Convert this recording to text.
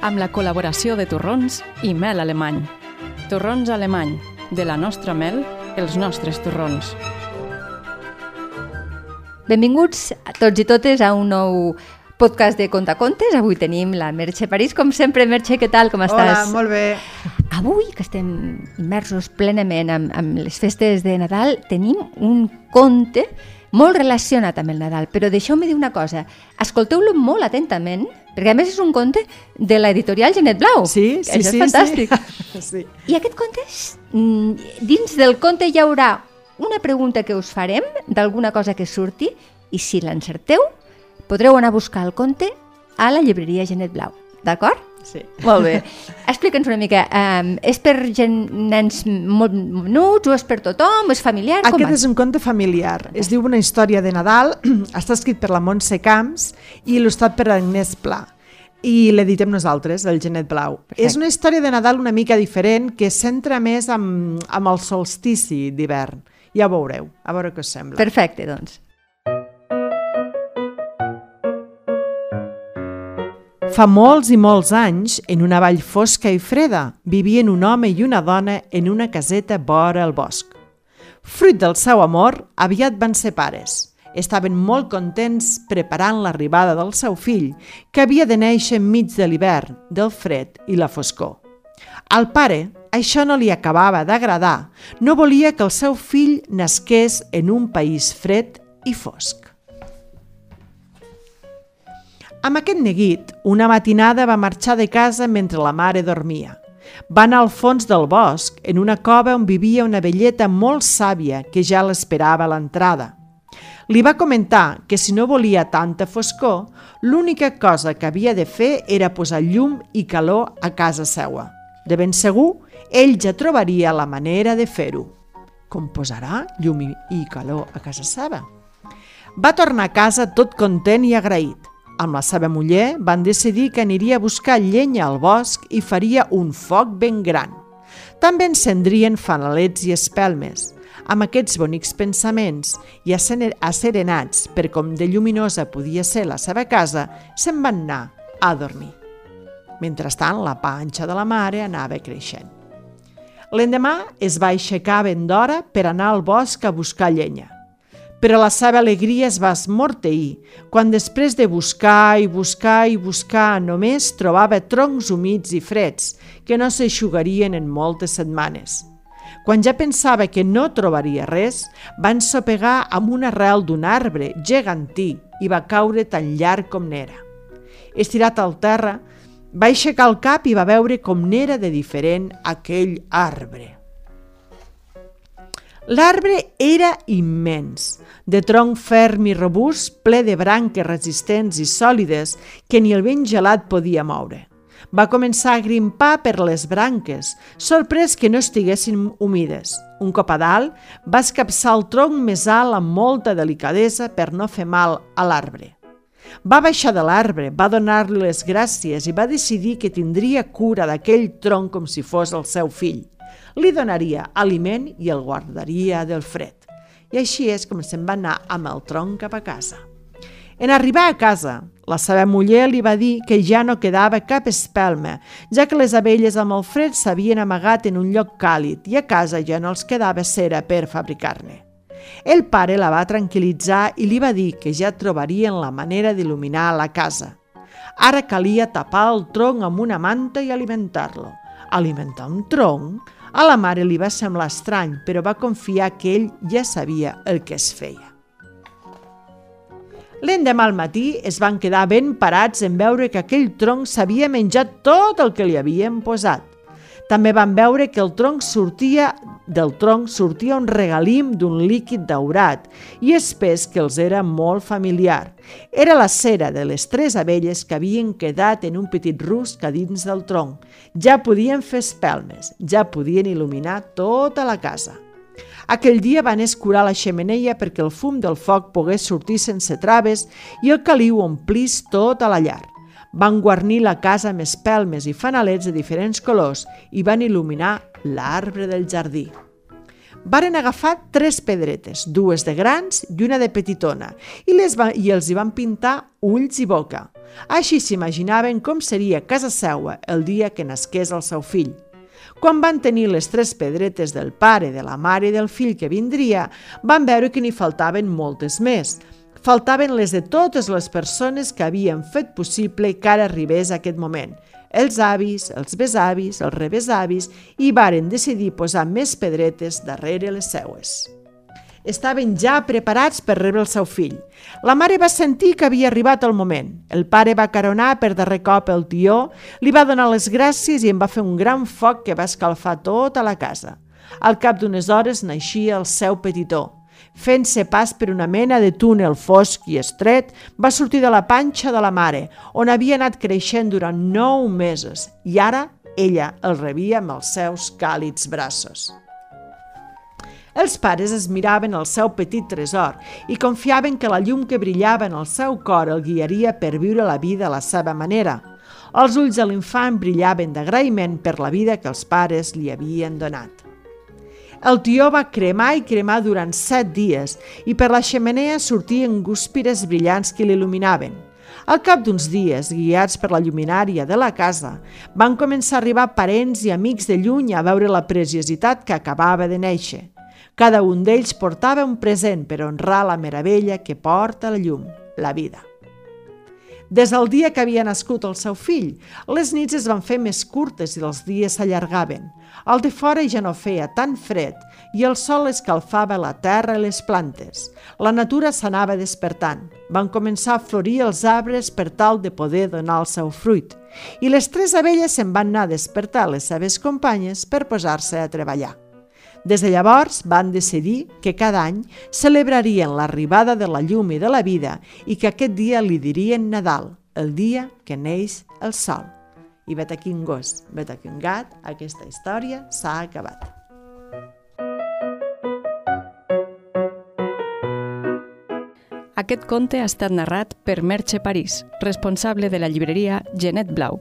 amb la col·laboració de torrons i mel alemany. Torrons alemany, de la nostra mel, els nostres torrons. Benvinguts a tots i totes a un nou podcast de Contacontes. Avui tenim la Merche París, com sempre. Merche, què tal? Com estàs? Hola, molt bé. Avui, que estem immersos plenament amb, amb les festes de Nadal, tenim un conte molt relacionat amb el Nadal, però deixeu-me dir una cosa. Escolteu-lo molt atentament, perquè a més és un conte de l'editorial Genet Blau. Sí, sí, Això sí. és fantàstic. Sí. sí. I aquest conte, és, mm, dins del conte hi haurà una pregunta que us farem d'alguna cosa que surti i si l'encerteu podreu anar a buscar el conte a la llibreria Genet Blau. D'acord? Sí. Molt bé. Explica'ns una mica. Um, és per gent, nens molt menuts o és per tothom? És familiar? Com Aquest és un conte familiar. Es diu Una història de Nadal. Està escrit per la Montse Camps i il·lustrat per Agnès Pla. I l'editem nosaltres, el Genet Blau. Perfecte. És una història de Nadal una mica diferent que centra més amb, amb el solstici d'hivern. Ja ho veureu, a veure què us sembla. Perfecte, doncs. Fa molts i molts anys, en una vall fosca i freda, vivien un home i una dona en una caseta vora el bosc. Fruit del seu amor, aviat van ser pares. Estaven molt contents preparant l'arribada del seu fill, que havia de néixer enmig de l'hivern, del fred i la foscor. Al pare, això no li acabava d'agradar. No volia que el seu fill nasqués en un país fred i fosc. Amb aquest neguit, una matinada va marxar de casa mentre la mare dormia. Va anar al fons del bosc, en una cova on vivia una velleta molt sàvia que ja l'esperava a l'entrada. Li va comentar que si no volia tanta foscor, l'única cosa que havia de fer era posar llum i calor a casa seua. De ben segur, ell ja trobaria la manera de fer-ho. Com posarà llum i- calor a casa seva? Va tornar a casa tot content i agraït. Amb la seva muller van decidir que aniria a buscar llenya al bosc i faria un foc ben gran. També encendrien fanalets i espelmes. Amb aquests bonics pensaments i asserenats per com de lluminosa podia ser la seva casa, se'n van anar a dormir. Mentrestant, la panxa de la mare anava creixent. L'endemà es va aixecar ben d'hora per anar al bosc a buscar llenya. Però la seva alegria es va esmorteir quan després de buscar i buscar i buscar només trobava troncs humits i freds que no s'eixugarien en moltes setmanes. Quan ja pensava que no trobaria res, va ensopegar amb una arrel d'un arbre gegantí i va caure tan llarg com n'era. Estirat al terra, va aixecar el cap i va veure com n'era de diferent aquell arbre. L'arbre era immens, de tronc ferm i robust, ple de branques resistents i sòlides que ni el vent gelat podia moure. Va començar a grimpar per les branques, sorprès que no estiguessin humides. Un cop a dalt, va escapçar el tronc més alt amb molta delicadesa per no fer mal a l'arbre. Va baixar de l'arbre, va donar-li les gràcies i va decidir que tindria cura d'aquell tronc com si fos el seu fill. Li donaria aliment i el guardaria del fred. I així és com se'n va anar amb el tronc cap a casa. En arribar a casa, la seva muller li va dir que ja no quedava cap espelma, ja que les abelles amb el fred s'havien amagat en un lloc càlid i a casa ja no els quedava cera per fabricar-ne. El pare la va tranquil·litzar i li va dir que ja trobarien la manera d'il·luminar la casa. Ara calia tapar el tronc amb una manta i alimentar-lo. Alimentar un tronc? A la mare li va semblar estrany, però va confiar que ell ja sabia el que es feia. L'endemà al matí es van quedar ben parats en veure que aquell tronc s'havia menjat tot el que li havien posat. També van veure que el tronc sortia del tronc sortia un regalim d'un líquid daurat i espès que els era molt familiar. Era la cera de les tres abelles que havien quedat en un petit rusc a dins del tronc. Ja podien fer espelmes, ja podien il·luminar tota la casa. Aquell dia van escurar la xemeneia perquè el fum del foc pogués sortir sense traves i el caliu omplís tota la llar. Van guarnir la casa amb espelmes i fanalets de diferents colors i van il·luminar l'arbre del jardí. Varen agafar tres pedretes, dues de grans i una de petitona, i, les va, i els hi van pintar ulls i boca. Així s'imaginaven com seria casa seua el dia que nasqués el seu fill. Quan van tenir les tres pedretes del pare, de la mare i del fill que vindria, van veure que n'hi faltaven moltes més. Faltaven les de totes les persones que havien fet possible que ara arribés aquest moment – els avis, els besavis, els rebesavis i varen decidir posar més pedretes darrere les seues. Estaven ja preparats per rebre el seu fill. La mare va sentir que havia arribat el moment. El pare va caronar per darrer cop el tió, li va donar les gràcies i en va fer un gran foc que va escalfar tota la casa. Al cap d'unes hores naixia el seu petitó. Fent-se pas per una mena de túnel fosc i estret, va sortir de la panxa de la mare, on havia anat creixent durant nou mesos, i ara ella el rebia amb els seus càlids braços. Els pares es miraven el seu petit tresor i confiaven que la llum que brillava en el seu cor el guiaria per viure la vida a la seva manera. Els ulls de l'infant brillaven d'agraïment per la vida que els pares li havien donat. El tió va cremar i cremar durant set dies i per la xemenea sortien gúspires brillants que l'il·luminaven. Al cap d'uns dies, guiats per la lluminària de la casa, van començar a arribar parents i amics de lluny a veure la preciositat que acabava de néixer. Cada un d'ells portava un present per honrar la meravella que porta la llum, la vida. Des del dia que havia nascut el seu fill, les nits es van fer més curtes i els dies s'allargaven. Al de fora ja no feia tan fred i el sol escalfava la terra i les plantes. La natura s'anava despertant. Van començar a florir els arbres per tal de poder donar el seu fruit. I les tres abelles se'n van anar a despertar les seves companyes per posar-se a treballar. Des de llavors van decidir que cada any celebrarien l'arribada de la llum i de la vida i que aquest dia li dirien Nadal, el dia que neix el sol. I vet aquí un gos, vet aquí un gat, aquesta història s'ha acabat. Aquest conte ha estat narrat per Merche París, responsable de la llibreria Genet Blau.